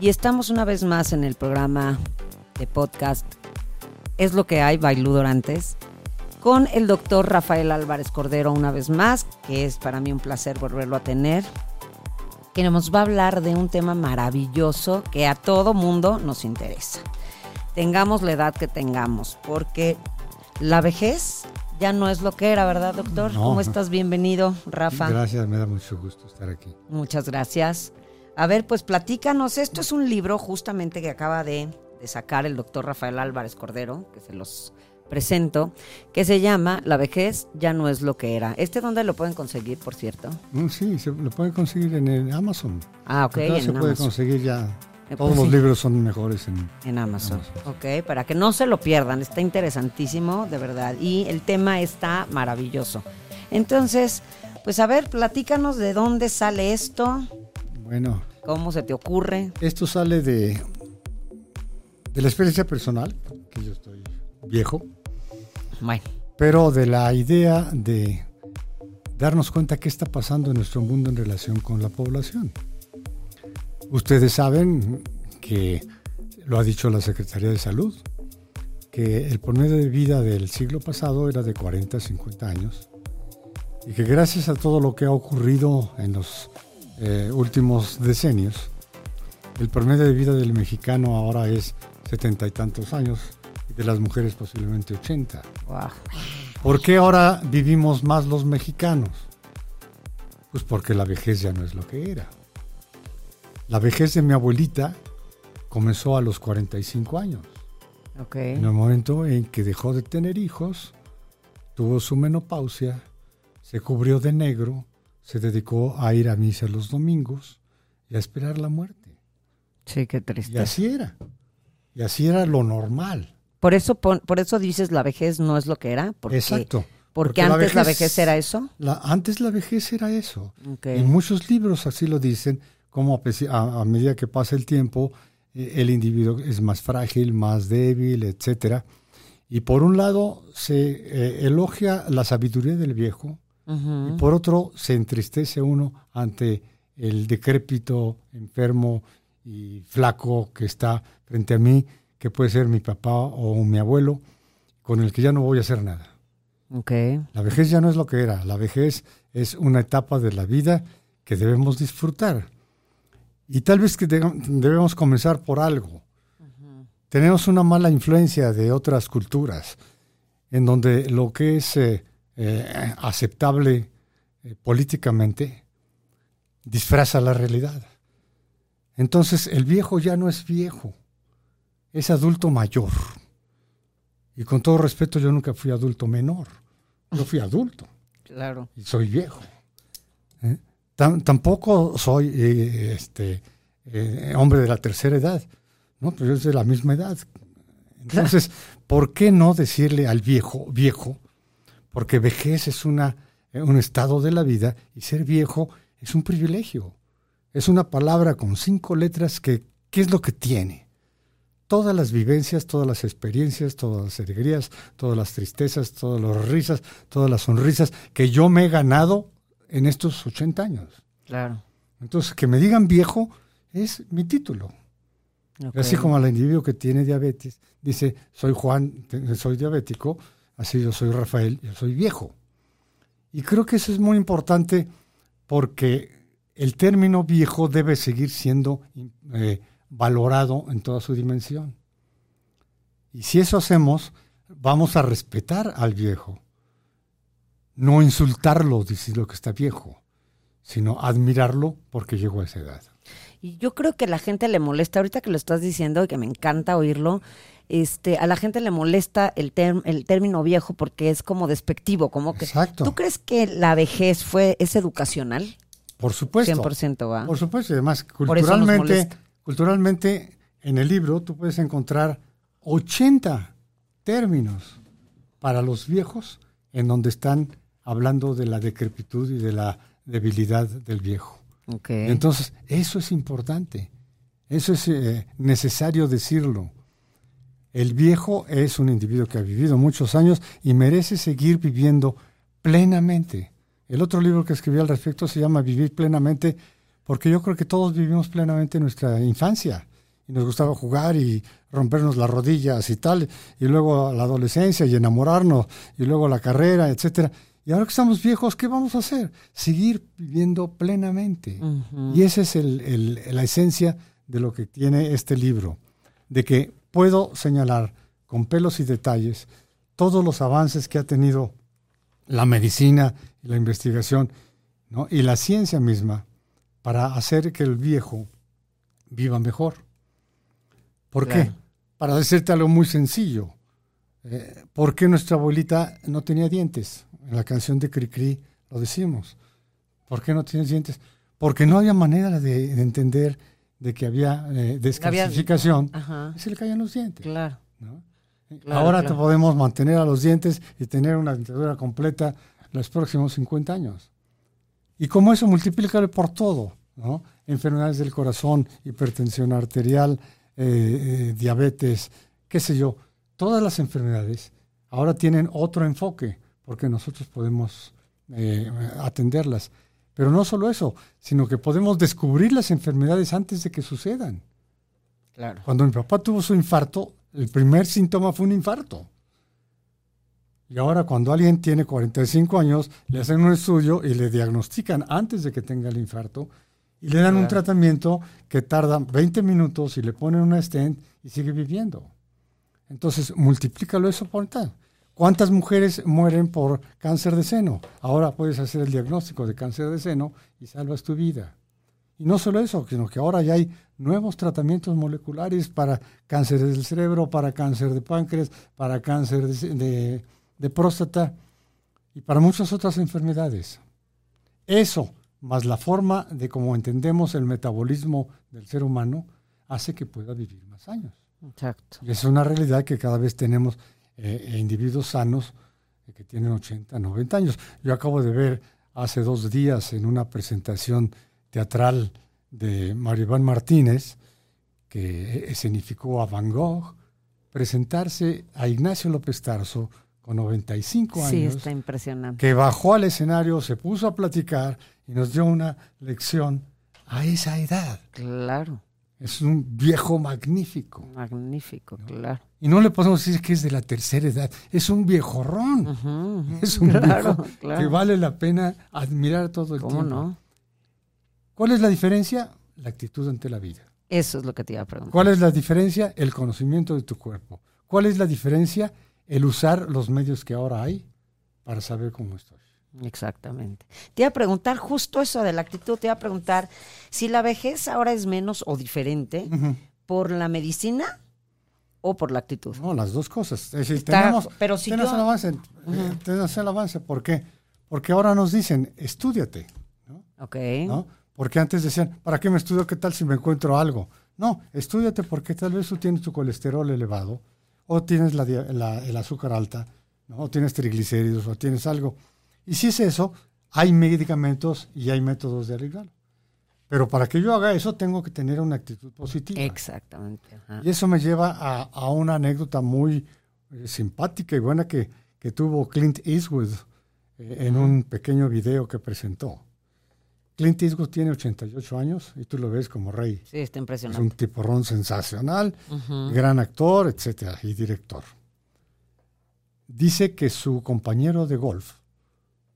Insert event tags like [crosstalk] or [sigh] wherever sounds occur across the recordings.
y estamos una vez más en el programa de podcast Es lo que hay, Lu Dorantes con el doctor Rafael Álvarez Cordero una vez más, que es para mí un placer volverlo a tener, que nos va a hablar de un tema maravilloso que a todo mundo nos interesa. Tengamos la edad que tengamos, porque la vejez ya no es lo que era, ¿verdad, doctor? ¿Cómo estás? Bienvenido, Rafa. Gracias, me da mucho gusto estar aquí. Muchas gracias. A ver, pues platícanos, esto es un libro justamente que acaba de, de sacar el doctor Rafael Álvarez Cordero, que se los presento, que se llama La vejez ya no es lo que era. ¿Este dónde lo pueden conseguir, por cierto? Mm, sí, se lo pueden conseguir en el Amazon. Ah, ok. se puede conseguir ya. Eh, Todos pues los libros son mejores en, en Amazon. Ok, para que no se lo pierdan. Está interesantísimo, de verdad. Y el tema está maravilloso. Entonces, pues a ver, platícanos de dónde sale esto. Bueno. ¿Cómo se te ocurre? Esto sale de, de la experiencia personal, que yo estoy viejo. Pero de la idea de darnos cuenta qué está pasando en nuestro mundo en relación con la población. Ustedes saben que lo ha dicho la Secretaría de Salud, que el promedio de vida del siglo pasado era de 40 a 50 años y que gracias a todo lo que ha ocurrido en los eh, últimos decenios, el promedio de vida del mexicano ahora es setenta y tantos años de las mujeres posiblemente 80. ¿Por qué ahora vivimos más los mexicanos? Pues porque la vejez ya no es lo que era. La vejez de mi abuelita comenzó a los 45 años. En el momento en que dejó de tener hijos, tuvo su menopausia, se cubrió de negro, se dedicó a ir a misa los domingos y a esperar la muerte. Sí, qué triste. Y así era. Y así era lo normal. Por eso, por, eso dices la vejez no es lo que era. Porque, Exacto. Porque, antes la vejez, era eso. antes la vejez era eso. En muchos libros así lo dicen, como a, medida que pasa el tiempo, eh, el individuo es más frágil, más débil, etcétera. Y por un lado se eh, elogia la sabiduría del viejo, y por otro se entristece uno ante el decrépito, enfermo y flaco que está frente a mí que puede ser mi papá o mi abuelo, con el que ya no voy a hacer nada. Okay. La vejez ya no es lo que era, la vejez es una etapa de la vida que debemos disfrutar. Y tal vez que debemos comenzar por algo. Tenemos una mala influencia de otras culturas, en donde lo que es eh, eh, aceptable eh, políticamente disfraza la realidad. Entonces el viejo ya no es viejo es adulto mayor. Y con todo respeto, yo nunca fui adulto menor. Yo fui adulto. [laughs] Claro. Y soy viejo. ¿eh? tampoco soy eh, este, eh, hombre de la tercera edad. No, pero yo soy de la misma edad. Entonces, ¿por qué no decirle al viejo, viejo? Porque vejez es una, un estado de la vida y ser viejo es un privilegio. Es una palabra con cinco letras que, ¿qué es lo que tiene? todas las vivencias, todas las experiencias, todas las alegrías, todas las tristezas, todas las risas, todas las sonrisas que yo me he ganado en estos 80 años. Claro. Entonces, que me digan viejo es mi título. Así como al individuo que tiene diabetes, dice, soy Juan, soy diabético, así yo soy Rafael, yo soy viejo. Y creo que eso es muy importante porque el término viejo debe seguir siendo eh, valorado en toda su dimensión. Y si eso hacemos, vamos a respetar al viejo. No insultarlo lo que está viejo, sino admirarlo porque llegó a esa edad. Y yo creo que la gente le molesta, ahorita que lo estás diciendo y que me encanta oírlo, este, a la gente le molesta el, el término viejo porque es como despectivo, como que... Exacto. ¿Tú crees que la vejez fue, es educacional? Por supuesto. 100% va. Por supuesto, y además culturalmente Culturalmente, en el libro tú puedes encontrar 80 términos para los viejos en donde están hablando de la decrepitud y de la debilidad del viejo. Entonces, eso es importante, eso es eh, necesario decirlo. El viejo es un individuo que ha vivido muchos años y merece seguir viviendo plenamente. El otro libro que escribí al respecto se llama Vivir plenamente, porque yo creo que todos vivimos plenamente nuestra infancia y nos gustaba jugar y rompernos las rodillas y tal, y luego la adolescencia y enamorarnos, y luego la carrera, etcétera. Y ahora que estamos viejos, ¿qué vamos a hacer? Seguir viviendo plenamente. Y esa es la esencia de lo que tiene este libro, de que puedo señalar con pelos y detalles todos los avances que ha tenido la medicina y la investigación y la ciencia misma para hacer que el viejo viva mejor. ¿Por qué? Para decirte algo muy sencillo. Eh, ¿Por qué nuestra abuelita no tenía dientes? En la canción de Cricri lo decimos. ¿Por qué no tiene dientes? Porque no había manera de, entender de que había eh, descalcificación y se le caían los dientes. Claro. Ahora te podemos mantener a los dientes y tener una dentadura completa los próximos 50 años. Y como eso, multiplícalo por todo, ¿no? Enfermedades del corazón, hipertensión arterial, eh, eh, diabetes, qué sé yo. Todas las enfermedades ahora tienen otro enfoque porque nosotros podemos eh, atenderlas. Pero no solo eso, sino que podemos descubrir las enfermedades antes de que sucedan. Claro. Cuando mi papá tuvo su infarto, el primer síntoma fue un infarto. Y ahora cuando alguien tiene 45 años, le hacen un estudio y le diagnostican antes de que tenga el infarto y le dan un tratamiento que tarda 20 minutos y le ponen una stent y sigue viviendo. Entonces, multiplícalo eso por tal. ¿Cuántas mujeres mueren por cáncer de seno? Ahora puedes hacer el diagnóstico de cáncer de seno y salvas tu vida. Y no solo eso, sino que ahora ya hay nuevos tratamientos moleculares para cáncer del cerebro, para cáncer de páncreas, para cáncer de, de próstata y para muchas otras enfermedades. Eso, más la forma de cómo entendemos el metabolismo del ser humano, hace que pueda vivir más años. Exacto. Y es una realidad que cada vez tenemos eh, individuos sanos eh, que tienen 80, 90 años. Yo acabo de ver hace dos días en una presentación teatral de Mario Iván Martínez, que escenificó a Van Gogh, presentarse a Ignacio López Tarso con 95 años. Sí, está impresionante. Que bajó al escenario, se puso a platicar y nos dio una lección a esa edad. Claro. Es un viejo magnífico. Magnífico, claro. Y no le podemos decir que es de la tercera edad, es un viejorrón. Es un viejo que vale la pena admirar todo el ¿Cómo tiempo. no? ¿Cuál es la diferencia? La actitud ante la vida. Eso es lo que te iba a preguntar. ¿Cuál es la diferencia? El conocimiento de tu cuerpo. ¿Cuál es la diferencia? el usar los medios que ahora hay para saber cómo estoy. Exactamente. Te iba a preguntar justo eso de la actitud, te iba a preguntar si la vejez ahora es menos o diferente por la medicina o por la actitud. No, las dos cosas. Es decir, tenemos, pero si tenemos el avance. Tenemos el avance. ¿Por qué? Porque ahora nos dicen, estudiate. ¿no? Ok. ¿no? Porque antes decían, ¿para qué me estudio? ¿Qué tal si me encuentro algo? No, estudiate porque tal vez tú tienes tu colesterol elevado o tienes la, el azúcar alta, o tienes triglicéridos, o tienes algo. Y si es eso, hay medicamentos y hay métodos de arreglarlo. Pero para que yo haga eso, tengo que tener una actitud positiva. Exactamente. Y eso me lleva a, una anécdota muy eh, simpática y buena que, que tuvo Clint Eastwood eh, en un pequeño video que presentó. Clint Eastwood tiene 88 años y tú lo ves como rey. Sí, está impresionante. Es un tiporrón sensacional, gran actor, etcétera, y director. Dice que su compañero de golf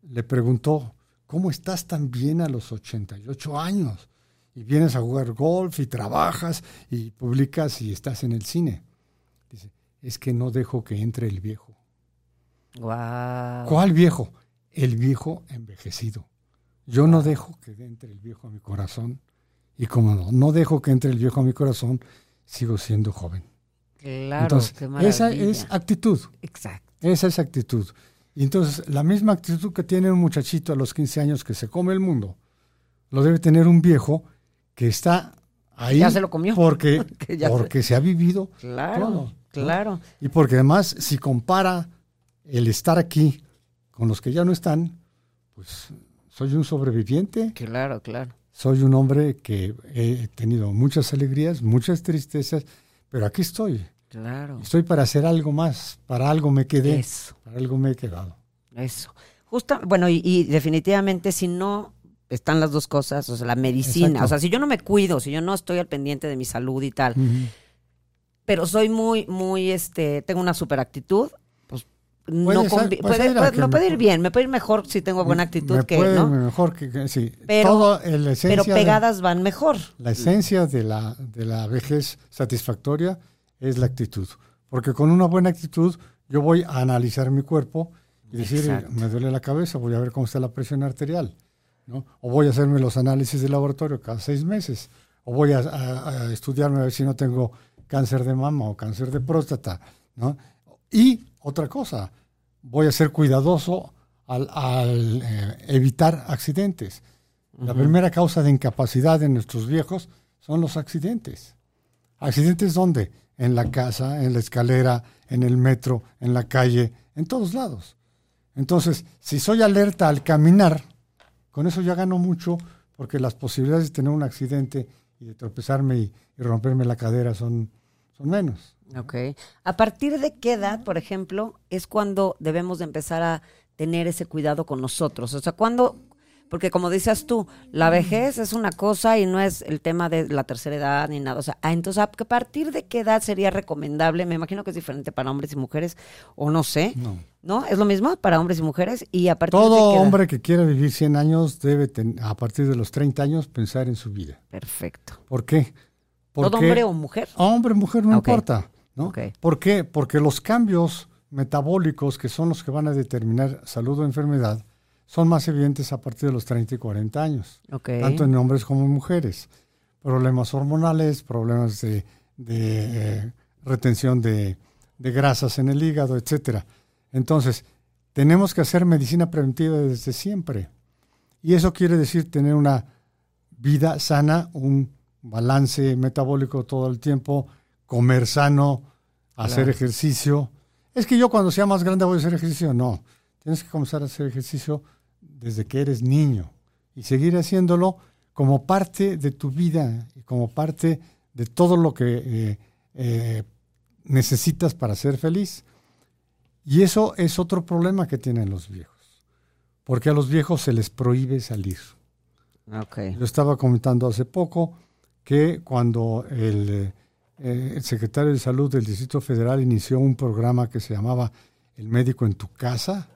le preguntó, ¿cómo estás tan bien a los 88 años? Y vienes a jugar golf y trabajas y publicas y estás en el cine. Dice, es que no dejo que entre el viejo. Wow. ¿Cuál viejo? El viejo envejecido. Yo no dejo que entre el viejo a mi corazón. Y como no, no dejo que entre el viejo a mi corazón, sigo siendo joven. Claro, entonces, esa es actitud. Exacto. Esa es actitud. Y entonces, la misma actitud que tiene un muchachito a los 15 años que se come el mundo, lo debe tener un viejo que está ahí ya se lo comió. Porque, [laughs] porque se... ha vivido claro, Claro. Y porque además, si compara el estar aquí con los que ya no están, pues soy un sobreviviente. Claro, claro. Soy un hombre que he tenido muchas alegrías, muchas tristezas, pero aquí estoy. Claro. Estoy para hacer algo más, para algo me quedé. Eso. Para algo me he quedado. Eso. Justo, bueno, y, definitivamente si no están las dos cosas, o sea, la medicina, o sea, si yo no me cuido, si yo no estoy al pendiente de mi salud y tal, pero soy muy, muy, este, tengo una super actitud, pues no puede, puede, ir bien, me puede ir mejor si tengo buena actitud que, ¿no? mejor que, sí. Pero, pero pegadas van mejor. La esencia de la, de la vejez satisfactoria es la actitud, porque con una buena actitud yo voy a analizar mi cuerpo y decir, me duele la cabeza, voy a ver cómo está la presión arterial, ¿no? O voy a hacerme los análisis de laboratorio cada seis meses, o voy a, estudiarme a ver si no tengo cáncer de mama o cáncer de próstata, ¿no? Y otra cosa, voy a ser cuidadoso al, eh, evitar accidentes. La primera causa de incapacidad de nuestros viejos son los accidentes. ¿Accidentes dónde? En la casa, en la escalera, en el metro, en la calle, en todos lados. Entonces, si soy alerta al caminar, con eso ya gano mucho porque las posibilidades de tener un accidente y de tropezarme y, romperme la cadera son, son menos. Ok. ¿A partir de qué edad, por ejemplo, es cuando debemos de empezar a tener ese cuidado con nosotros? O sea, cuando, porque como dices tú, la vejez es una cosa y no es el tema de la tercera edad ni nada. O sea, ah, entonces, ¿a partir de qué edad sería recomendable? Me imagino que es diferente para hombres y mujeres, o no sé. No. ¿No? ¿Es lo mismo para hombres y mujeres? Y a partir Todo hombre que quiera vivir 100 años debe, a partir de los 30 años, pensar en su vida. Perfecto. ¿Por qué? Porque, ¿Todo hombre o mujer? Hombre, mujer, no importa. ¿no? ¿Por qué? Porque los cambios metabólicos, que son los que van a determinar salud o enfermedad, son más evidentes a partir de los 30 y 40 años, tanto en hombres como en mujeres. Problemas hormonales, problemas de, eh, retención de, grasas en el hígado, etcétera. Entonces, tenemos que hacer medicina preventiva desde siempre. Y eso quiere decir tener una vida sana, un balance metabólico todo el tiempo, comer sano, hacer ejercicio. Es que yo cuando sea más grande voy a hacer ejercicio. No, tienes que comenzar a hacer ejercicio desde que eres niño y seguir haciéndolo como parte de tu vida y como parte de todo lo que eh, eh, necesitas para ser feliz. Y eso es otro problema que tienen los viejos, porque a los viejos se les prohíbe salir. Okay. Yo estaba comentando hace poco que cuando el, eh, el secretario de Salud del Distrito Federal inició un programa que se llamaba El médico en tu casa,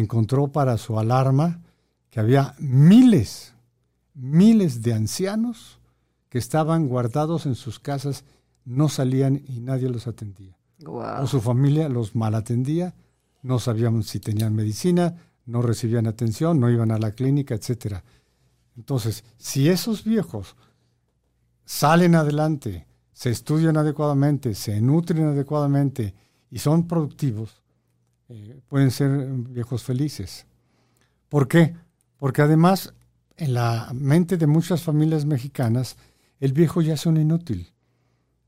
encontró para su alarma que había miles, miles de ancianos que estaban guardados en sus casas, no salían y nadie los atendía. O su familia los malatendía, no sabían si tenían medicina, no recibían atención, no iban a la clínica, etc. Entonces, si esos viejos salen adelante, se estudian adecuadamente, se nutren adecuadamente y son productivos, eh, pueden ser viejos felices. ¿Por qué? Porque además en la mente de muchas familias mexicanas el viejo ya es un inútil.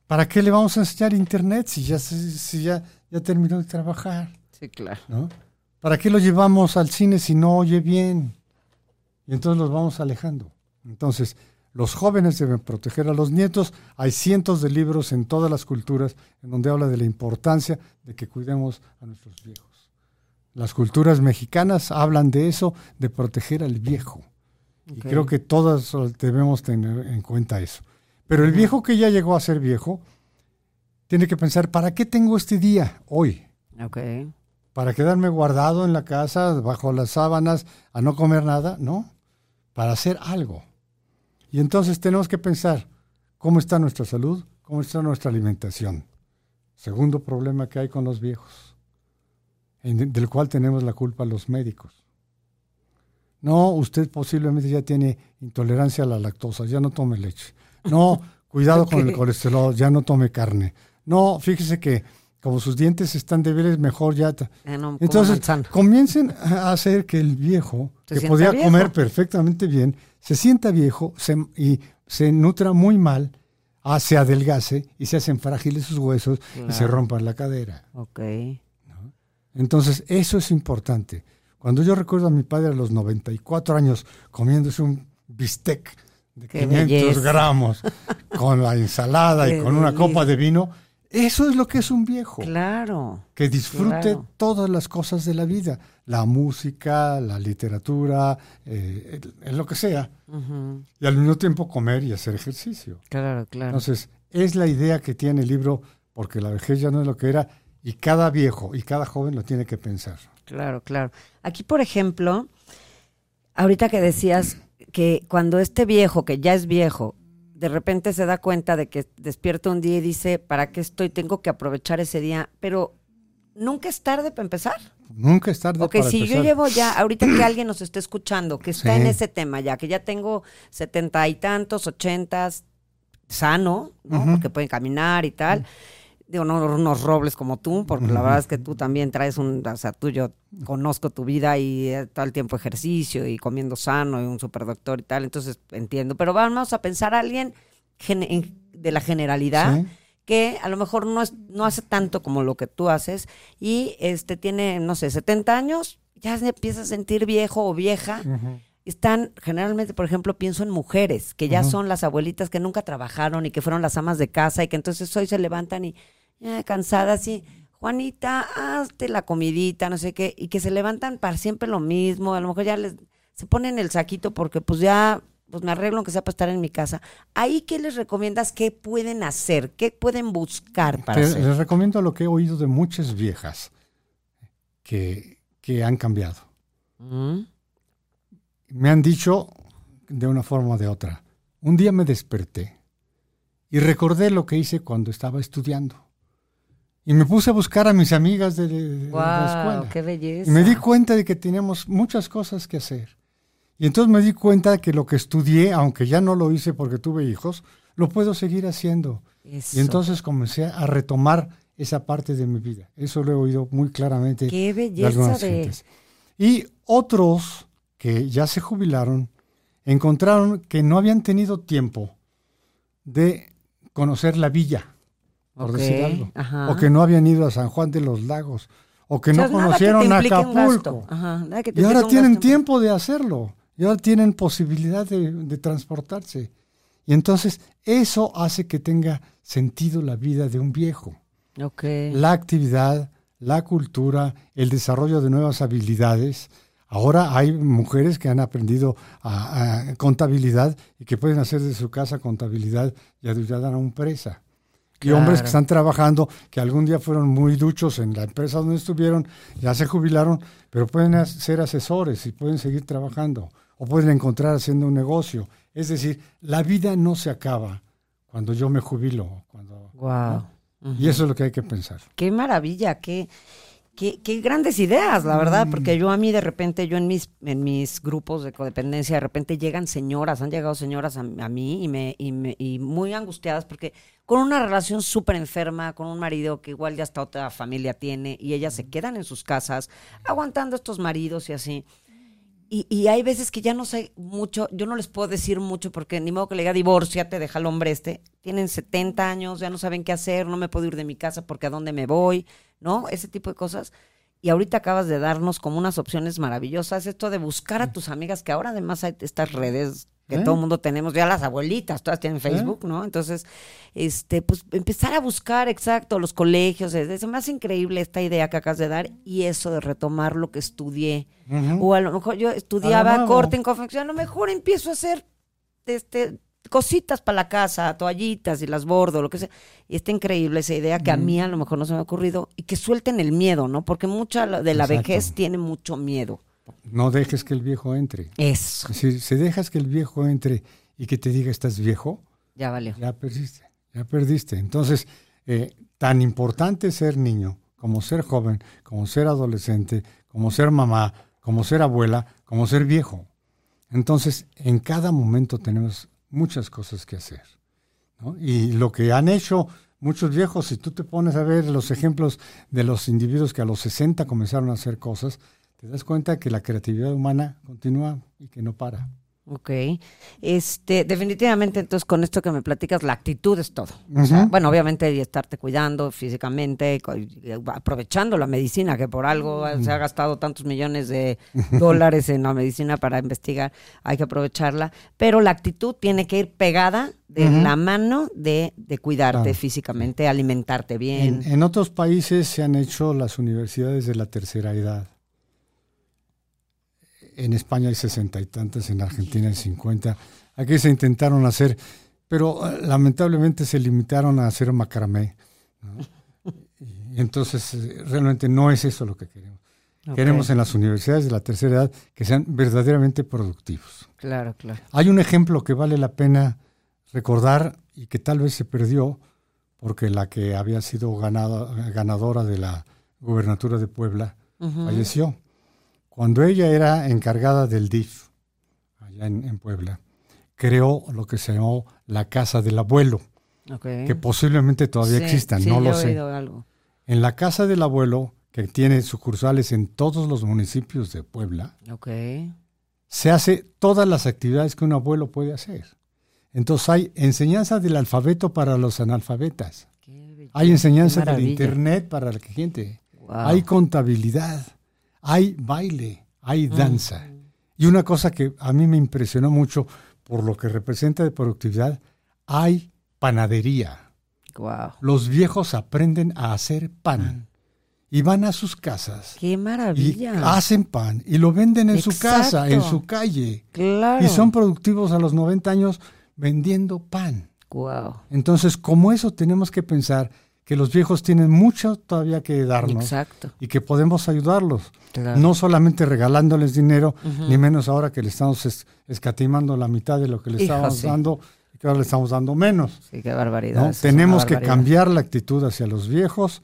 ¿Para qué le vamos a enseñar internet si ya, si ya, ya terminó de trabajar? Sí, claro. ¿Para qué lo llevamos al cine si no oye bien? Y entonces los vamos alejando. Entonces, los jóvenes deben proteger a los nietos. Hay cientos de libros en todas las culturas en donde habla de la importancia de que cuidemos a nuestros viejos. Las culturas mexicanas hablan de eso, de proteger al viejo. Y creo que todas debemos tener en cuenta eso. Pero el viejo que ya llegó a ser viejo, tiene que pensar, ¿para qué tengo este día hoy? ¿Para quedarme guardado en la casa, bajo las sábanas, a no comer nada? No, para hacer algo. Y entonces tenemos que pensar, ¿cómo está nuestra salud? ¿Cómo está nuestra alimentación? Segundo problema que hay con los viejos del cual tenemos la culpa los médicos. No, usted posiblemente ya tiene intolerancia a la lactosa, ya no tome leche. No, [laughs] cuidado con el colesterol, ya no tome carne. No, fíjese que como sus dientes están débiles, mejor ya. Entonces, comiencen a hacer que el viejo, que podía comer perfectamente bien, se sienta viejo y se nutra muy mal se adelgace y se hacen frágiles sus huesos y se rompan la cadera. Ok. Entonces, eso es importante. Cuando yo recuerdo a mi padre a los 94 años comiéndose un bistec de 500 gramos [laughs] con la ensalada y con una copa de vino, eso es lo que es un viejo. Claro. Que disfrute todas las cosas de la vida, la música, la literatura, eh, lo que sea. Y al mismo tiempo comer y hacer ejercicio. Claro, claro. Entonces, es la idea que tiene el libro, porque la vejez ya no es lo que era, y cada viejo y cada joven lo tiene que pensar. Claro, claro. Aquí, por ejemplo, ahorita que decías que cuando este viejo, que ya es viejo, de repente se da cuenta de que despierta un día y dice, ¿para qué estoy? Tengo que aprovechar ese día. Pero nunca es tarde para empezar. Nunca es tarde okay, para si yo llevo ya, ahorita que alguien nos esté escuchando, que está en ese tema ya, que ya tengo setenta y tantos, ochentas, sano, ¿no? Porque pueden caminar y tal digo, no unos robles como tú, porque la verdad es que tú también traes un, o sea, tú yo conozco tu vida y eh, todo el tiempo ejercicio y comiendo sano y un superdoctor y tal, entonces entiendo. Pero vamos a pensar a alguien de la generalidad. que a lo mejor no, es, no hace tanto como lo que tú haces y este tiene, no sé, 70 años, ya se empieza a sentir viejo o vieja. Están, generalmente, por ejemplo, pienso en mujeres, que ya son las abuelitas que nunca trabajaron y que fueron las amas de casa y que entonces hoy se levantan y eh, cansada así, Juanita, hazte la comidita, no sé qué, y que se levantan para siempre lo mismo, a lo mejor ya les, se ponen el saquito porque pues ya, pues me arreglo aunque sea para estar en mi casa. Ahí, ¿qué les recomiendas? ¿Qué pueden hacer? ¿Qué pueden buscar para hacer? Les recomiendo lo que he oído de muchas viejas que, que han cambiado. Mm. Me han dicho de una forma o de otra. Un día me desperté y recordé lo que hice cuando estaba estudiando. Y me puse a buscar a mis amigas de, la escuela. ¡Qué belleza! Y me di cuenta de que teníamos muchas cosas que hacer. Y entonces me di cuenta de que lo que estudié, aunque ya no lo hice porque tuve hijos, lo puedo seguir haciendo. Y entonces comencé a retomar esa parte de mi vida. Eso lo he oído muy claramente. ¡Qué belleza! De, Y otros que ya se jubilaron encontraron que no habían tenido tiempo de conocer la villa por decir algo. O que no habían ido a San Juan de los Lagos. O que no conocieron Acapulco. y ahora tienen tiempo de hacerlo. Y ahora tienen posibilidad de, transportarse. Y entonces eso hace que tenga sentido la vida de un viejo. La actividad, la cultura, el desarrollo de nuevas habilidades. Ahora hay mujeres que han aprendido a, contabilidad y que pueden hacer de su casa contabilidad y ayudar a una empresa y hombres que están trabajando, que algún día fueron muy duchos en la empresa donde estuvieron, ya se jubilaron, pero pueden ser asesores y pueden seguir trabajando o pueden encontrar haciendo un negocio. Es decir, la vida no se acaba cuando yo me jubilo. Cuando, wow. Y eso es lo que hay que pensar. Qué maravilla, qué, qué, qué grandes ideas, la verdad, mm. porque yo a mí de repente, yo en mis, en mis grupos de codependencia, de repente llegan señoras, han llegado señoras a, mí y, me, y, me, y muy angustiadas porque con una relación súper enferma, con un marido que igual ya hasta otra familia tiene y ellas se quedan en sus casas aguantando a estos maridos y así. Y, y, hay veces que ya no sé mucho, yo no les puedo decir mucho porque ni modo que le diga divórciate, deja al hombre este. Tienen 70 años, ya no saben qué hacer, no me puedo ir de mi casa porque a dónde me voy, ¿no? Ese tipo de cosas. Y ahorita acabas de darnos como unas opciones maravillosas, esto de buscar a tus amigas, que ahora además hay estas redes que todo el ¿Eh? mundo tenemos, ya las abuelitas, todas tienen ¿Eh? Facebook, ¿no? Entonces, este, pues empezar a buscar, exacto, los colegios, es, más increíble esta idea que acabas de dar y eso de retomar lo que estudié. O a lo mejor yo estudiaba corte en confección, a lo mejor empiezo a hacer este cositas para la casa, toallitas y las bordo, lo que sea. Y está increíble esa idea que a mí a lo mejor no se me ha ocurrido y que suelten el miedo, ¿no? Porque mucha de la vejez tiene mucho miedo. No dejes que el viejo entre. Eso. Si, si, dejas que el viejo entre y que te diga estás viejo, ya valió. Ya perdiste, ya perdiste. Entonces, eh, tan importante ser niño, como ser joven, como ser adolescente, como ser mamá, como ser abuela, como ser viejo. Entonces, en cada momento tenemos muchas cosas que hacer. Y lo que han hecho muchos viejos, si tú te pones a ver los ejemplos de los individuos que a los 60 comenzaron a hacer cosas, te das cuenta que la creatividad humana continúa y que no para. Ok. Este, definitivamente, entonces, con esto que me platicas, la actitud es todo. bueno, obviamente, estarte cuidando físicamente, aprovechando la medicina, que por algo se ha gastado tantos millones de [laughs] dólares en la medicina para investigar, hay que aprovecharla. Pero la actitud tiene que ir pegada de la mano de, cuidarte físicamente, alimentarte bien. en otros países se han hecho las universidades de la tercera edad en España hay sesenta y tantas, en Argentina hay cincuenta. Aquí se intentaron hacer, pero eh, lamentablemente se limitaron a hacer macramé. Y entonces, eh, realmente no es eso lo que queremos. Queremos en las universidades de la tercera edad que sean verdaderamente productivos. Claro, claro. Hay un ejemplo que vale la pena recordar y que tal vez se perdió porque la que había sido ganadora de la gubernatura de Puebla falleció. Cuando ella era encargada del DIF, allá en, Puebla, creó lo que se llamó la Casa del Abuelo, que posiblemente todavía exista, no lo sé. En la Casa del Abuelo, que tiene sucursales en todos los municipios de Puebla, se hace todas las actividades que un abuelo puede hacer. Entonces hay enseñanza del alfabeto para los analfabetas. Hay enseñanza del internet para la gente. Hay contabilidad hay baile, hay mm. danza. Y una cosa que a mí me impresionó mucho por lo que representa de productividad, hay panadería. Los viejos aprenden a hacer pan. Y van a sus casas. ¡Qué maravilla! Y hacen pan y lo venden en su casa, en su calle. Y son productivos a los 90 años vendiendo pan. Wow. Entonces, como eso tenemos que pensar que los viejos tienen mucho todavía que darnos Exacto. y que podemos ayudarlos. No solamente regalándoles dinero, ni menos ahora que le estamos escatimando la mitad de lo que le estábamos dando y que ahora le estamos dando menos. Sí, qué barbaridad. Tenemos que cambiar la actitud hacia los viejos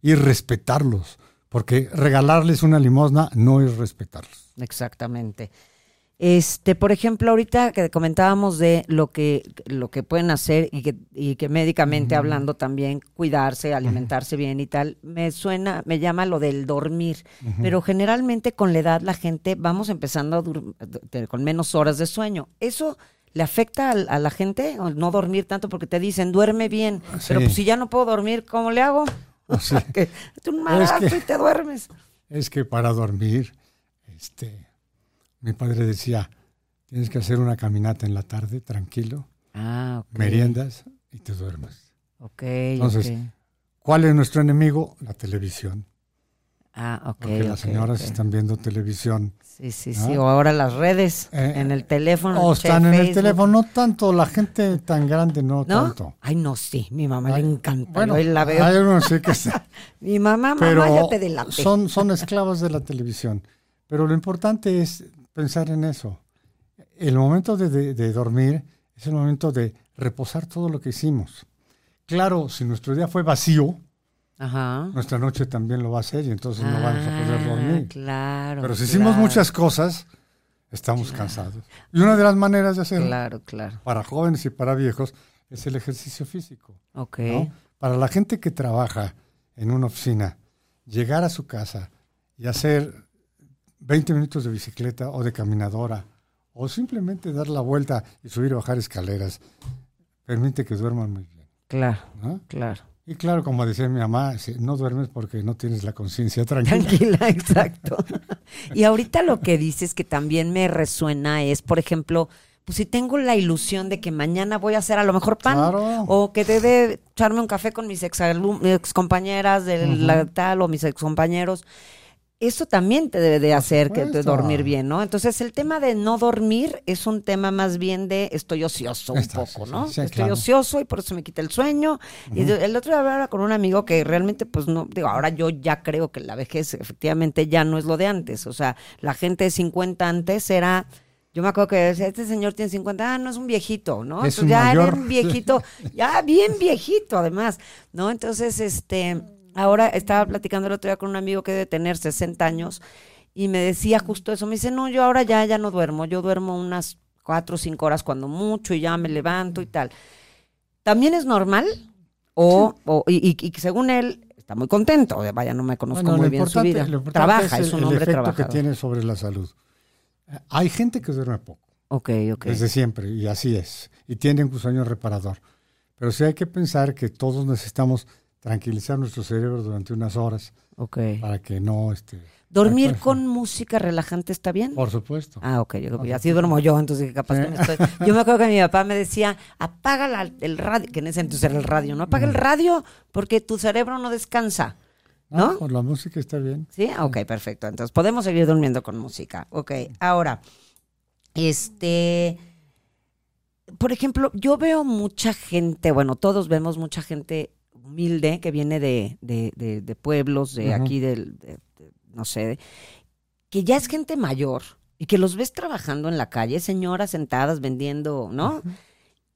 y respetarlos, porque regalarles una limosna no es respetarlos. Exactamente. Este, por ejemplo, ahorita que comentábamos de lo que, lo que pueden hacer y que, y que médicamente hablando también cuidarse, alimentarse bien y tal, me suena, me llama lo del dormir. Pero generalmente con la edad la gente vamos empezando a con menos horas de sueño. Eso le afecta a, la gente no dormir tanto porque te dicen duerme bien, pero pues si ya no puedo dormir, ¿cómo le hago? [laughs] Sí. [laughs] que, un y te duermes. Es que para dormir, este mi padre decía, tienes que hacer una caminata en la tarde, tranquilo, ah, meriendas y te duermes. Ok, Entonces, ¿cuál es nuestro enemigo? La televisión. Ah, ok. Porque las señoras están viendo televisión. Sí, sí, sí. O ahora las redes, eh, en el teléfono. O están en el teléfono, no tanto. La gente tan grande, no, tanto. Ay, no, sí. Mi mamá le encanta. Bueno, la veo. Hay uno sí que está. [laughs] Mi mamá, mamá, ya te delate. Son, son esclavos de la televisión. Pero lo importante es pensar en eso. El momento de, dormir es el momento de reposar todo lo que hicimos. Claro, si nuestro día fue vacío, nuestra noche también lo va a ser y entonces no vamos a poder ah, dormir. Claro. Pero si hicimos muchas cosas, estamos cansados. Y una de las maneras de hacerlo, claro, claro. para jóvenes y para viejos, es el ejercicio físico. Para la gente que trabaja en una oficina, llegar a su casa y hacer 20 minutos de bicicleta o de caminadora o simplemente dar la vuelta y subir o bajar escaleras permite que duerman muy bien. Claro, claro. Y claro, como decía mi mamá, no duermes porque no tienes la conciencia tranquila. Tranquila, [laughs] exacto. y ahorita lo que dices que también me resuena es, por ejemplo, pues si tengo la ilusión de que mañana voy a hacer a lo mejor pan o que debe echarme un café con mis ex, compañeras de la tal o mis ex compañeros eso también te debe de hacer que te dormir bien, ¿no? Entonces el tema de no dormir es un tema más bien de estoy ocioso un poco, ¿no? estoy ocioso y por eso me quita el sueño. Y el otro día hablaba con un amigo que realmente, pues no, digo, ahora yo ya creo que la vejez efectivamente ya no es lo de antes. O sea, la gente de 50 antes era... Yo me acuerdo que decía, este señor tiene 50, ah, no es un viejito, ¿no? Es ya era un viejito, ya bien viejito además, ¿no? Entonces, este Ahora estaba platicando el otro día con un amigo que debe tener 60 años y me decía justo eso. Me dice, no, yo ahora ya, ya no duermo. Yo duermo unas cuatro o cinco horas cuando mucho y ya me levanto y tal. ¿También es normal? O, y, y, según él está muy contento. Vaya, no me conozco muy bien su vida. Trabaja, es, un hombre efecto que tiene sobre la salud. Hay gente que duerme poco. Ok, ok. Desde siempre, y así es. Y tienen un sueño reparador. Pero sí hay que pensar que todos necesitamos tranquilizar nuestro cerebro durante unas horas. Ok. Para que no... Este, ¿Dormir con música relajante está bien? Por supuesto. Ah, ok. Yo, así duermo yo, entonces capaz que me estoy... [laughs] Yo me acuerdo que mi papá me decía, apaga el radio, que en ese entonces era el radio, ¿no? Apaga el radio porque tu cerebro no descansa. ¿No? Por la música está bien. Sí, ok, perfecto. Entonces podemos seguir durmiendo con música. Ok, ahora, este por ejemplo, yo veo mucha gente, bueno, todos vemos mucha gente humilde que viene de, de, pueblos, de aquí, del, no sé, que ya es gente mayor y que los ves trabajando en la calle, señoras sentadas vendiendo, ¿no?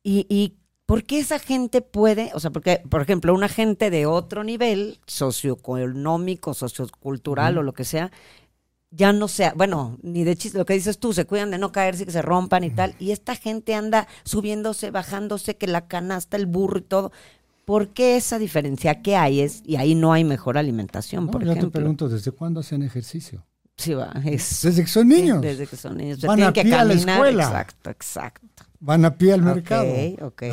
y, y ¿por qué esa gente puede, o sea, porque, por ejemplo, una gente de otro nivel, socioeconómico, sociocultural o lo que sea, ya no sea, bueno, ni de chiste, lo que dices tú, se cuidan de no caerse, que se rompan y tal, y esta gente anda subiéndose, bajándose, que la canasta, el burro y todo. ¿Por qué esa diferencia? ¿Qué hay? Es, y ahí no hay mejor alimentación, por ejemplo. Yo te pregunto, ¿desde cuándo hacen ejercicio? Sí, va. desde que son niños. desde que son niños. Van a pie a la escuela. Exacto, exacto. Van a pie al mercado. Ok,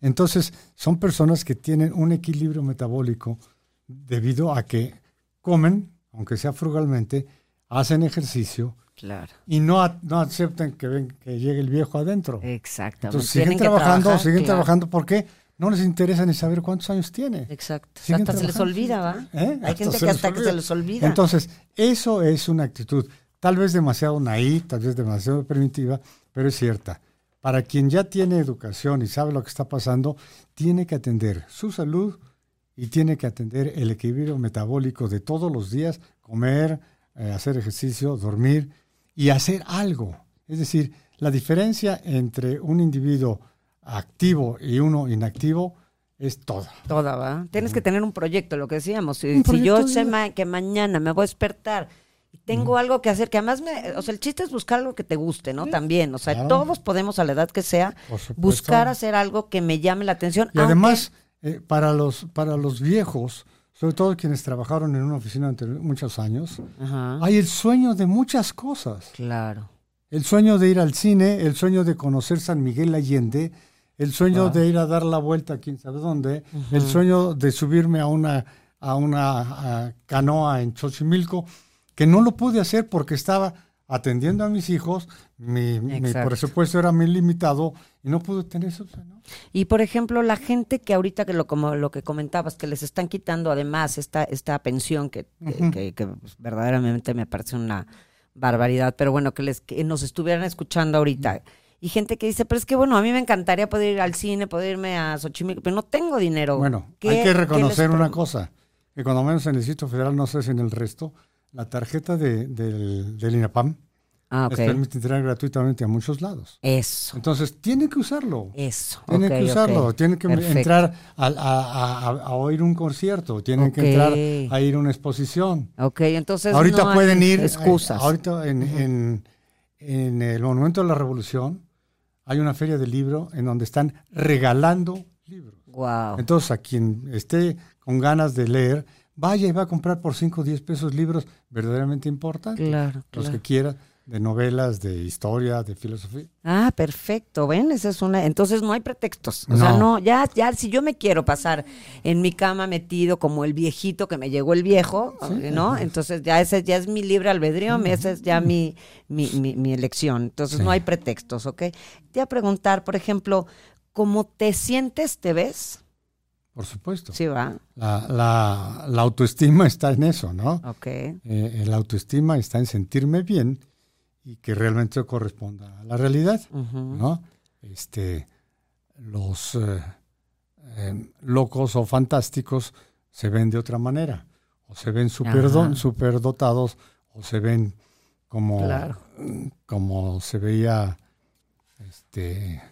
Entonces, son personas que tienen un equilibrio metabólico debido a que comen, aunque sea frugalmente, hacen ejercicio claro. y no, no aceptan que, ven, que llegue el viejo adentro. Exactamente. Entonces siguen trabajando, siguen trabajando. ¿Por qué? No les interesa ni saber cuántos años tiene. Exacto. hasta se les olvida, ¿va? ¿Eh? Hay gente que hasta que se les olvida. Entonces, eso es una actitud tal vez demasiado naí, tal vez demasiado primitiva, pero es cierta. Para quien ya tiene educación y sabe lo que está pasando, tiene que atender su salud y tiene que atender el equilibrio metabólico de todos los días, comer, eh, hacer ejercicio, dormir y hacer algo. Es decir, la diferencia entre un individuo activo y uno inactivo es toda. Toda, ¿va? Tienes que tener un proyecto, lo que decíamos. Si, yo sé que mañana me voy a despertar y tengo algo que hacer, que además me, o sea, el chiste es buscar algo que te guste, ¿no? También, o sea, todos podemos a la edad que sea buscar hacer algo que me llame la atención. Y además, eh, para los para los viejos, sobre todo quienes trabajaron en una oficina durante muchos años, hay el sueño de muchas cosas. Claro. El sueño de ir al cine, el sueño de conocer San Miguel Allende, el sueño de ir a dar la vuelta a quién sabe dónde, el sueño de subirme a una, a una canoa en Xochimilco, que no lo pude hacer porque estaba atendiendo a mis hijos, mi, presupuesto era muy limitado y no pude tener eso. Y por ejemplo, la gente que ahorita, que lo, como lo que comentabas, que les están quitando además esta, esta pensión que, que, pues, verdaderamente me parece una barbaridad, pero bueno, que, les, que nos estuvieran escuchando ahorita. Y gente que dice, pero es que bueno, a mí me encantaría poder ir al cine, poder irme a Xochimilco, pero no tengo dinero. Bueno, hay que reconocer una cosa, que cuando menos en el Distrito Federal, no sé si en el resto, la tarjeta de, del, del INAPAM ah, les permite entrar gratuitamente a muchos lados. Eso. Entonces, tienen que usarlo. Eso. Tienen que usarlo. Tienen que entrar a, a, a, oír un concierto. Tienen que entrar a ir a una exposición. Ok, entonces. Ahorita pueden ir. Excusas. ahorita en, en, en el Monumento de la Revolución hay una feria de libro en donde están regalando libros. Wow. Entonces, a quien esté con ganas de leer, vaya y va a comprar por 5 o 10 pesos libros verdaderamente importantes. Claro, Los que quiera, de novelas, de historia, de filosofía. Ah, perfecto. Ven, esa es una. Entonces no hay pretextos. O sea, no, ya, ya, si yo me quiero pasar en mi cama metido como el viejito que me llegó el viejo, ¿no? Entonces ya ese ya es mi libre albedrío, esa es ya mi, mi, mi, elección. Entonces no hay pretextos, ¿ok? Te voy a preguntar, por ejemplo, ¿cómo te sientes, te ves? Por supuesto. Sí, va. La, la, la autoestima está en eso, ¿no? Ok. Eh, la autoestima está en sentirme bien y que realmente corresponda a la realidad, ¿no? Este, los eh, em, locos o fantásticos se ven de otra manera, o se ven super, super dotados, o se ven como, como se veía este,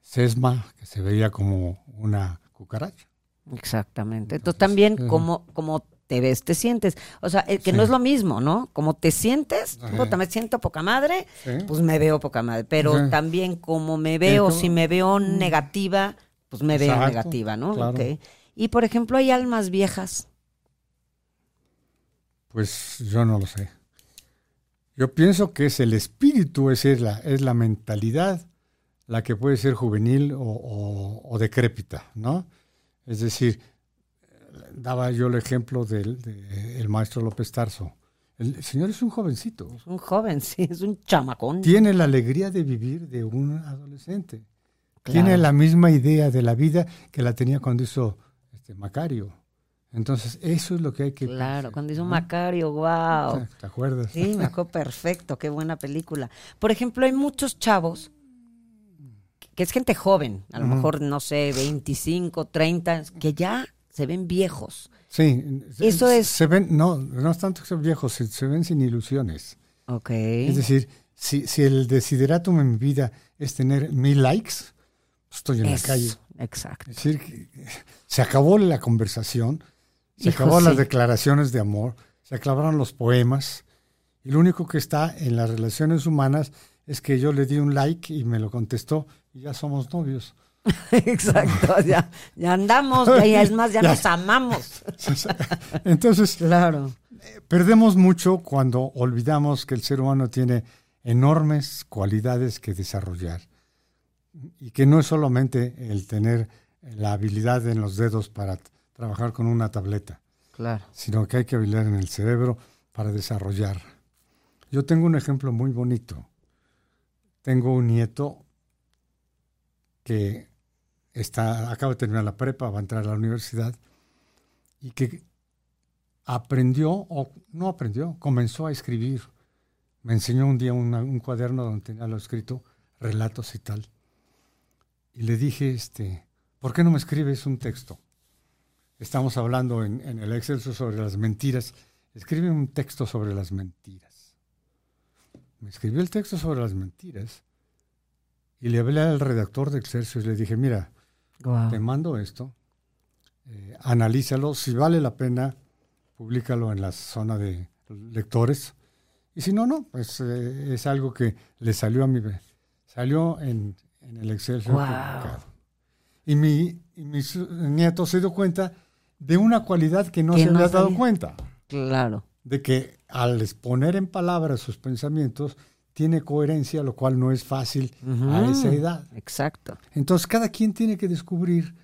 Sesma, que se veía como una cucaracha. Exactamente. Entonces también como, como te ves, te sientes. O sea, eh, que no es lo mismo, ¿no? Como te sientes, puta, me siento poca madre, pues me veo poca madre. Pero también como me veo, si me veo negativa, pues me veo negativa, ¿no? Y por ejemplo, hay almas viejas. Pues yo no lo sé. Yo pienso que es el espíritu, es la, es la mentalidad la que puede ser juvenil o, decrépita, ¿no? Es decir, daba yo el ejemplo del de, maestro López Tarso. El señor es un jovencito. Es un joven, [laughs] sí, es un chamacón. Tiene la alegría de vivir de un adolescente. Tiene la misma idea de la vida que la tenía cuando hizo este, Macario. Entonces, eso es lo que hay que... Claro, cuando hizo Macario, wow. ¿Te acuerdas? Sí, me acuerdo perfecto, qué buena película. Por ejemplo, hay muchos chavos, que es gente joven, a lo mejor, no sé, 25, 30, que ya se ven viejos. Sí, eso es... Se ven, no, no es tanto que sean viejos, se, ven sin ilusiones. Ok. Es decir, si, si el desideratum en mi vida es tener mil likes, estoy en la calle. Exacto. Es decir, se acabó la conversación, se acabaron las declaraciones de amor, se acabaron los poemas, y lo único que está en las relaciones humanas es que yo le di un like y me lo contestó y ya somos novios. [laughs] Exacto, [laughs] ya, ya andamos, ya, es más, ya, [laughs] nos amamos. Entonces, claro. perdemos mucho cuando olvidamos que el ser humano tiene enormes cualidades que desarrollar y que no es solamente el tener la habilidad en los dedos para trabajar con una tableta, claro. sino que hay que habilitar en el cerebro para desarrollar. Yo tengo un ejemplo muy bonito. Tengo un nieto que está, acaba de terminar la prepa, va a entrar a la universidad y que aprendió, o no aprendió, comenzó a escribir. Me enseñó un día un cuaderno donde tenía lo escrito, relatos y tal. Y le dije, este, ¿por qué no me escribes un texto? Estamos hablando en, el Excelso sobre las mentiras. Escribe un texto sobre las mentiras. Me escribió el texto sobre las mentiras y le hablé al redactor de Excelsior y le dije, mira, te mando esto, eh, analízalo, si vale la pena, públicalo en la zona de lectores. Y si no, no, pues eh, es algo que le salió a mi... Salió en, el Excelsior Y, mi, y mis nietos se dio cuenta de una cualidad que no se había dado cuenta. Claro. De que al exponer en palabras sus pensamientos, tiene coherencia, lo cual no es fácil a esa edad. Exacto. Entonces, cada quien tiene que descubrir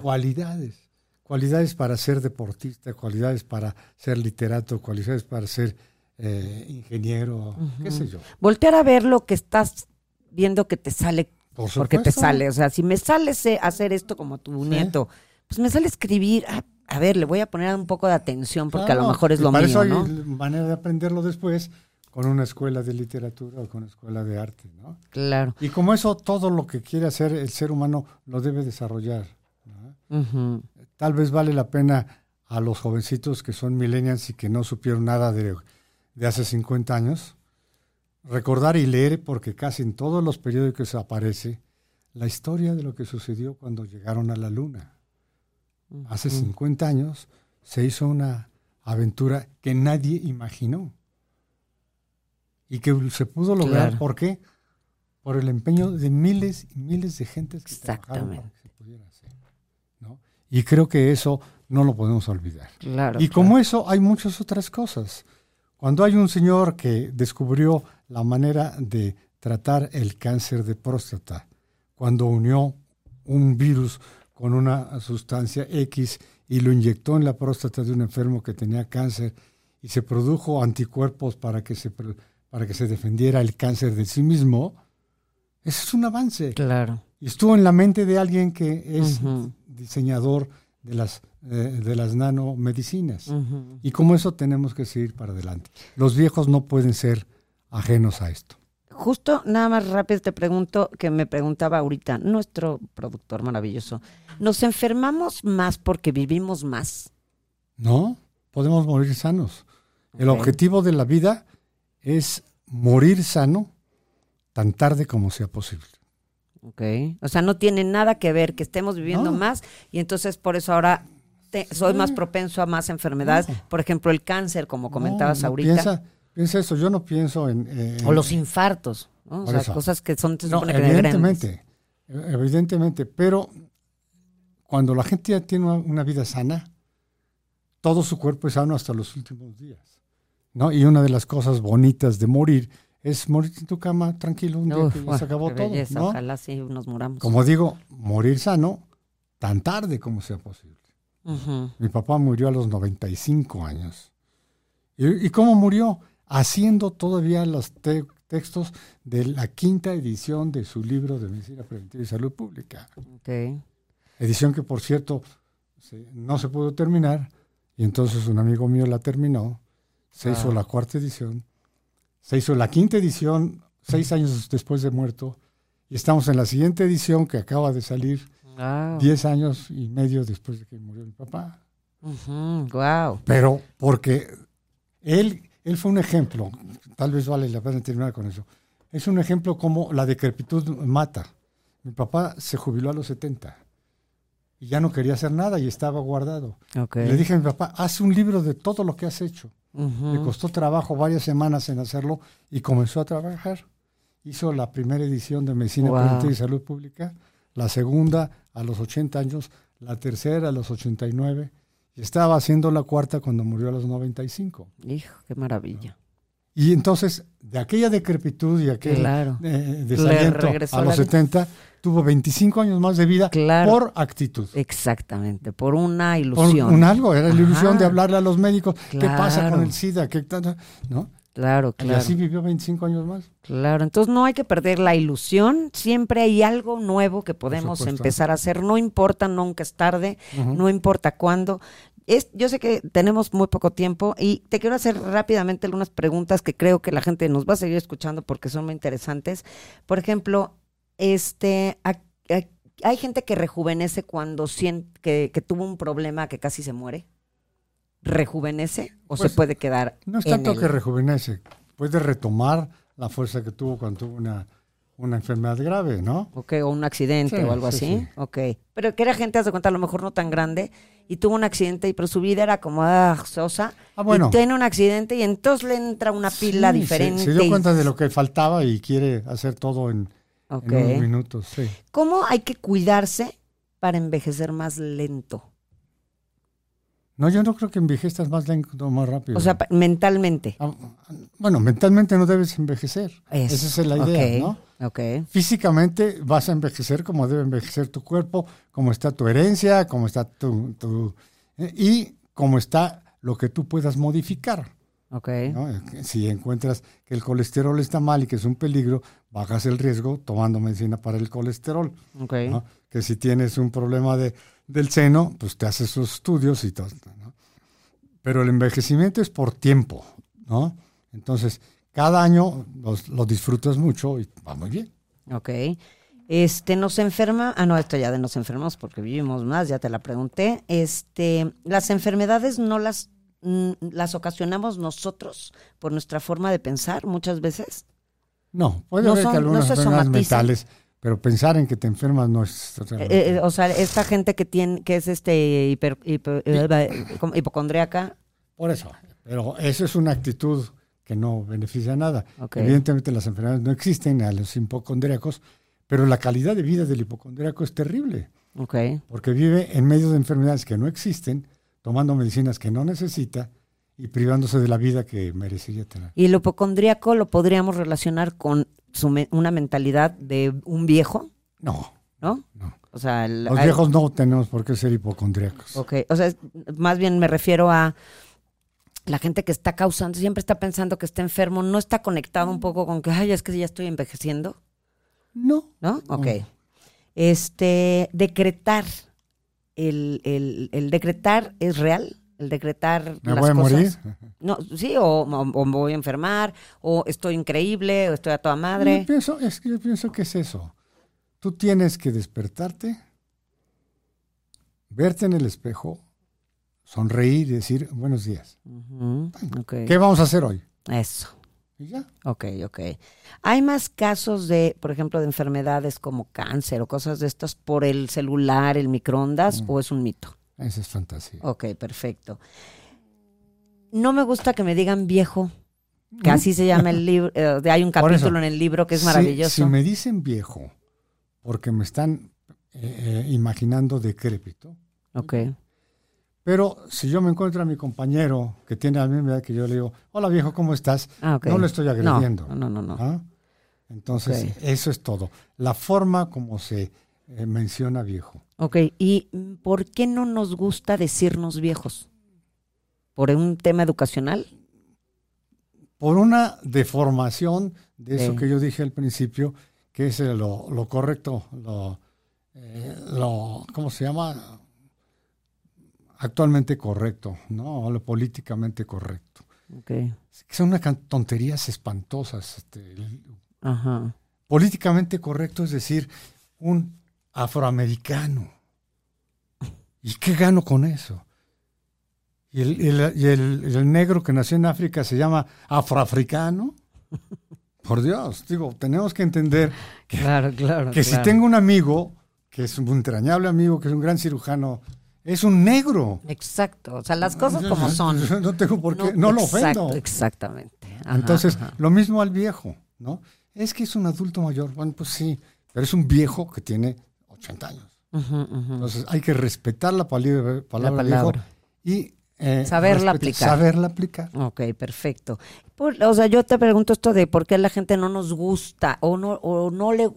cualidades. Cualidades para ser deportista, cualidades para ser literato, cualidades para ser eh, ingeniero, qué sé yo. Voltear a ver lo que estás viendo que te sale, porque te sale. O sea, si me sale hacer esto como tu nieto, pues me sale escribir, ah, a ver, le voy a poner un poco de atención porque a lo mejor es lo para mío, eso hay manera de aprenderlo después con una escuela de literatura o con una escuela de arte, ¿no? Claro. Y como eso, todo lo que quiere hacer el ser humano lo debe desarrollar. Tal vez vale la pena a los jovencitos que son millennials y que no supieron nada de, de hace 50 años, recordar y leer, porque casi en todos los periódicos aparece la historia de lo que sucedió cuando llegaron a la luna. Hace 50 años se hizo una aventura que nadie imaginó y que se pudo lograr. ¿Por qué? Por el empeño de miles y miles de gentes que trabajaron para que se pudiera hacer. Y creo que eso no lo podemos olvidar. y como eso hay muchas otras cosas. Cuando hay un señor que descubrió la manera de tratar el cáncer de próstata, cuando unió un virus con una sustancia X y lo inyectó en la próstata de un enfermo que tenía cáncer y se produjo anticuerpos para que se, para que se defendiera el cáncer de sí mismo, ese es un avance. Claro. Y estuvo en la mente de alguien que es diseñador de las, eh, de las nanomedicinas. Y como eso tenemos que seguir para adelante. Los viejos no pueden ser ajenos a esto. Justo nada más rápido te pregunto, que me preguntaba ahorita nuestro productor maravilloso, ¿nos enfermamos más porque vivimos más? No, podemos morir sanos. El objetivo de la vida es morir sano tan tarde como sea posible. Ok, o sea, no tiene nada que ver que estemos viviendo más y entonces por eso ahora soy más propenso a más enfermedades, por ejemplo el cáncer, como comentabas ahorita. Piensa eso, yo no pienso en... o los infartos, o sea, cosas que son... no, evidentemente, evidentemente, pero cuando la gente ya tiene una, vida sana, todo su cuerpo es sano hasta los últimos días. ¿No? Y una de las cosas bonitas de morir es morir en tu cama tranquilo un día que se acabó todo. ¿no? Ojalá sí nos muramos. Como digo, morir sano tan tarde como sea posible. Mi papá murió a los 95 años. ¿Y, y cómo murió? Haciendo todavía los textos de la quinta edición de su libro de Medicina Preventiva y Salud Pública. Okay. Edición que, por cierto, no se pudo terminar y entonces un amigo mío la terminó. Se hizo ah. la cuarta edición. Se hizo la quinta edición seis años después de muerto. Y estamos en la siguiente edición que acaba de salir diez años y medio después de que murió mi papá. wow. Pero porque él, él fue un ejemplo, tal vez vale la pena terminar con eso. Es un ejemplo como la decrepitud mata. Mi papá se jubiló a los 70 y ya no quería hacer nada y estaba guardado. Le dije a mi papá, haz un libro de todo lo que has hecho. Le costó trabajo varias semanas en hacerlo y comenzó a trabajar. Hizo la primera edición de Medicina Preventiva y Salud Pública, la segunda a los 80 años, la tercera a los 89 y estaba haciendo la cuarta cuando murió a los 95. Hijo, qué maravilla. Y entonces, de aquella decrepitud y aquel eh, desaliento a los 70, tuvo 25 años más de vida por actitud. Exactamente, por una ilusión. Por un algo, era la ilusión de hablarle a los médicos, ¿qué pasa con el SIDA? ¿Qué, ¿no? Claro, claro. Y así vivió 25 años más. Claro, entonces no hay que perder la ilusión, siempre hay algo nuevo que podemos empezar a hacer, no importa, nunca es tarde, no importa cuándo. Es, yo sé que tenemos muy poco tiempo y te quiero hacer rápidamente algunas preguntas que creo que la gente nos va a seguir escuchando porque son muy interesantes. Por ejemplo, este, hay gente que rejuvenece cuando siente que, que, tuvo un problema que casi se muere. ¿Rejuvenece o se pues, puede quedar? No es tanto que rejuvenece, puede retomar la fuerza que tuvo cuando tuvo una, una enfermedad grave, ¿no? Ok, o un accidente o algo así. Ok. Pero que era gente, hace cuenta, a lo mejor no tan grande, y tuvo un accidente, y pero su vida era como ah, sosa. Ah, bueno. Y tiene un accidente y entonces le entra una pila diferente. Se, dio cuenta de lo que faltaba y quiere hacer todo en, en unos minutos, sí. ¿Cómo hay que cuidarse para envejecer más lento? No, yo no creo que envejezcas más lento o más rápido. O sea, mentalmente. Ah, bueno, mentalmente no debes envejecer. Esa es la idea, ¿no? Okay. Físicamente vas a envejecer como debe envejecer tu cuerpo, como está tu herencia, como está tu... tu eh, y como está lo que tú puedas modificar. Okay. Si encuentras que el colesterol está mal y que es un peligro, bajas el riesgo tomando medicina para el colesterol. Okay. Que si tienes un problema de, del seno, pues te haces sus estudios y todo. Pero el envejecimiento es por tiempo, ¿no? Entonces, cada año lo disfrutas mucho y va muy bien. Ok. Este, nos enferma, ah, no, esto ya de nos enfermamos porque vivimos más, ya te la pregunté. Este, las enfermedades no las las ocasionamos nosotros por nuestra forma de pensar muchas veces? No, puede haber que algunas enfermedades mentales, pero pensar en que te enfermas no es... Eh, eh, o sea, esta gente que tiene que es este hiper, eh, hipocondríaca... Por eso, pero eso es una actitud que no beneficia a nada. Evidentemente las enfermedades no existen a los hipocondríacos, pero la calidad de vida del hipocondríaco es terrible. Okay. Porque vive en medio de enfermedades que no existen tomando medicinas que no necesita y privándose de la vida que merecería tener. ¿Y el hipocondríaco lo podríamos relacionar con una mentalidad de un viejo? No. ¿No? No. O sea, los viejos no tenemos por qué ser hipocondríacos. Ok, o sea, más bien me refiero a la gente que está causando, siempre está pensando que está enfermo, no está conectado un poco con que, ay, es que ya estoy envejeciendo. No. ¿No? Ok. Este, decretar el, el, decretar es real, el decretar ¿Me voy a morir? No, sí, o, me voy a enfermar, o estoy increíble, o estoy a toda madre. Yo pienso, es yo pienso que es eso. Tú tienes que despertarte, verte en el espejo, sonreír y decir buenos días. ¿Qué vamos a hacer hoy? Eso. ¿Y ya? Ok, ok. ¿Hay más casos de, por ejemplo, de enfermedades como cáncer o cosas de estas por el celular, el microondas, mm. o es un mito? Esa es fantasía. Ok, perfecto. No me gusta que me digan viejo, que así se llama el libro. Eh, hay un capítulo en el libro que es maravilloso. Si, me dicen viejo, porque me están eh, eh, imaginando decrépito. Ok. Pero si yo me encuentro a mi compañero que tiene la misma edad que yo, le digo, hola viejo, ¿cómo estás? Ah, no le estoy agrediendo. No, no, no. ¿Ah? Entonces, eso es todo. La forma como se eh, menciona viejo. Ok, ¿y por qué no nos gusta decirnos viejos? ¿Por un tema educacional? Por una deformación de eso que yo dije al principio, que es lo, lo correcto, lo, eh, lo, ¿cómo se llama? Actualmente correcto, ¿no? Lo políticamente correcto. Okay. Son unas tonterías espantosas. Este, Políticamente correcto es decir, un afroamericano. ¿Y qué gano con eso? ¿Y el, negro que nació en África se llama afroafricano? Por Dios, digo, tenemos que entender que, claro, claro, que si tengo un amigo, que es un entrañable amigo, que es un gran cirujano es un negro. Exacto, o sea, las cosas como son. [laughs] no tengo por qué, no, lo ofendo. Exactamente. Entonces, lo mismo al viejo, ¿no? Es que es un adulto mayor. Bueno, pues sí, pero es un viejo que tiene 80 años. Entonces, hay que respetar la palabra, palabra, viejo y eh, saberla aplicar. Saberla aplicar. Ok, perfecto. o sea, yo te pregunto esto de por qué la gente no nos gusta o no, o no le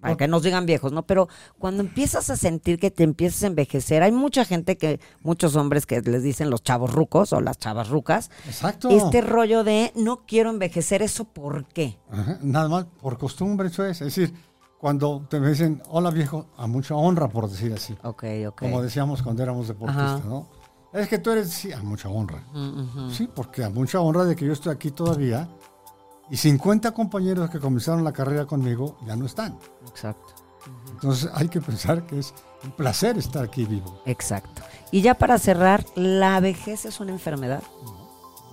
para que nos digan viejos, ¿no? Pero cuando empiezas a sentir que te empiezas a envejecer, hay mucha gente que, muchos hombres que les dicen los chavos rucos o las chavas rucas. Exacto. Este rollo de no quiero envejecer, ¿eso por qué? nada más, por costumbre eso es. Es decir, cuando te dicen, hola viejo, a mucha honra, por decir así. Ok, ok. Como decíamos cuando éramos deportistas, ¿no? Es que tú eres, sí, a mucha honra. Sí, porque a mucha honra de que yo estoy aquí todavía y 50 compañeros que comenzaron la carrera conmigo ya no están. Exacto. Entonces hay que pensar que es un placer estar aquí vivo. Exacto. Y ya para cerrar, ¿la vejez es una enfermedad?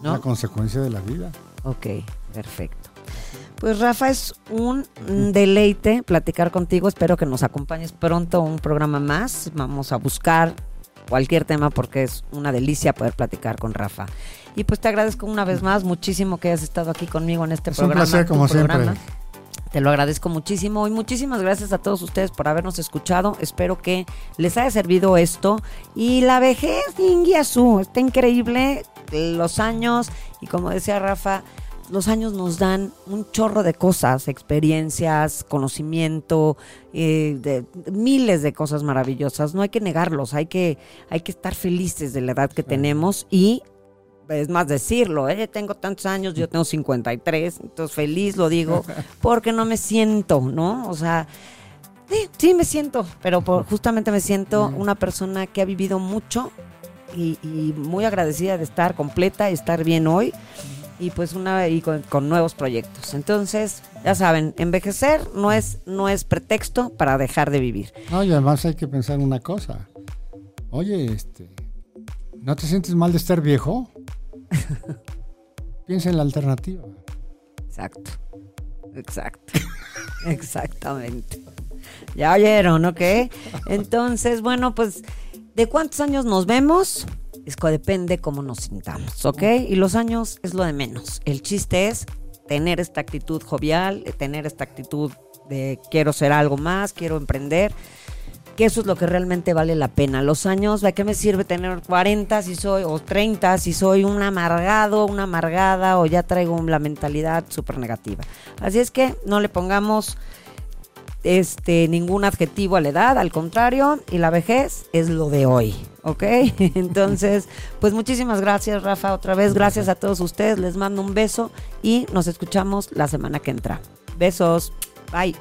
¿No? Una consecuencia de la vida. Ok, perfecto. Pues Rafa, es un deleite platicar contigo. Espero que nos acompañes pronto a un programa más. Vamos a buscar cualquier tema porque es una delicia poder platicar con Rafa. Y pues te agradezco una vez más muchísimo que hayas estado aquí conmigo en este programa. Es un placer, como siempre. Te lo agradezco muchísimo y muchísimas gracias a todos ustedes por habernos escuchado. Espero que les haya servido esto. Y la vejez, Ingiasu, está increíble. Los años, y como decía Rafa, los años nos dan un chorro de cosas, experiencias, conocimiento, eh, de, miles de cosas maravillosas. No hay que negarlos, hay que, hay que estar felices de la edad que tenemos y es más decirlo, ¿eh? tengo tantos años, yo tengo 53, entonces feliz lo digo, [laughs] porque no me siento, ¿no? O sea, sí, me siento, pero justamente me siento una persona que ha vivido mucho y, muy agradecida de estar completa y estar bien hoy y pues una y con, nuevos proyectos. Entonces, ya saben, envejecer no es no es pretexto para dejar de vivir. No, y además hay que pensar una cosa. Oye, este, ¿no te sientes mal de estar viejo? [laughs] Piensa en la alternativa. Exacto. Exacto. [laughs] Exactamente. Ya oyeron, ¿ok? Entonces, bueno, pues, ¿de cuántos años nos vemos? Es que depende cómo nos sintamos, ¿ok? Y los años es lo de menos. El chiste es tener esta actitud jovial, tener esta actitud de quiero ser algo más, quiero emprender que eso es lo que realmente vale la pena. Los años, ¿de qué me sirve tener 40 si soy, o 30 si soy un amargado, una amargada, o ya traigo la mentalidad súper negativa? Así es que no le pongamos este, ningún adjetivo a la edad, al contrario, y la vejez es lo de hoy, ¿ok? [laughs] Entonces, pues muchísimas gracias, Rafa, otra vez, gracias a todos ustedes, les mando un beso y nos escuchamos la semana que entra. Besos, bye.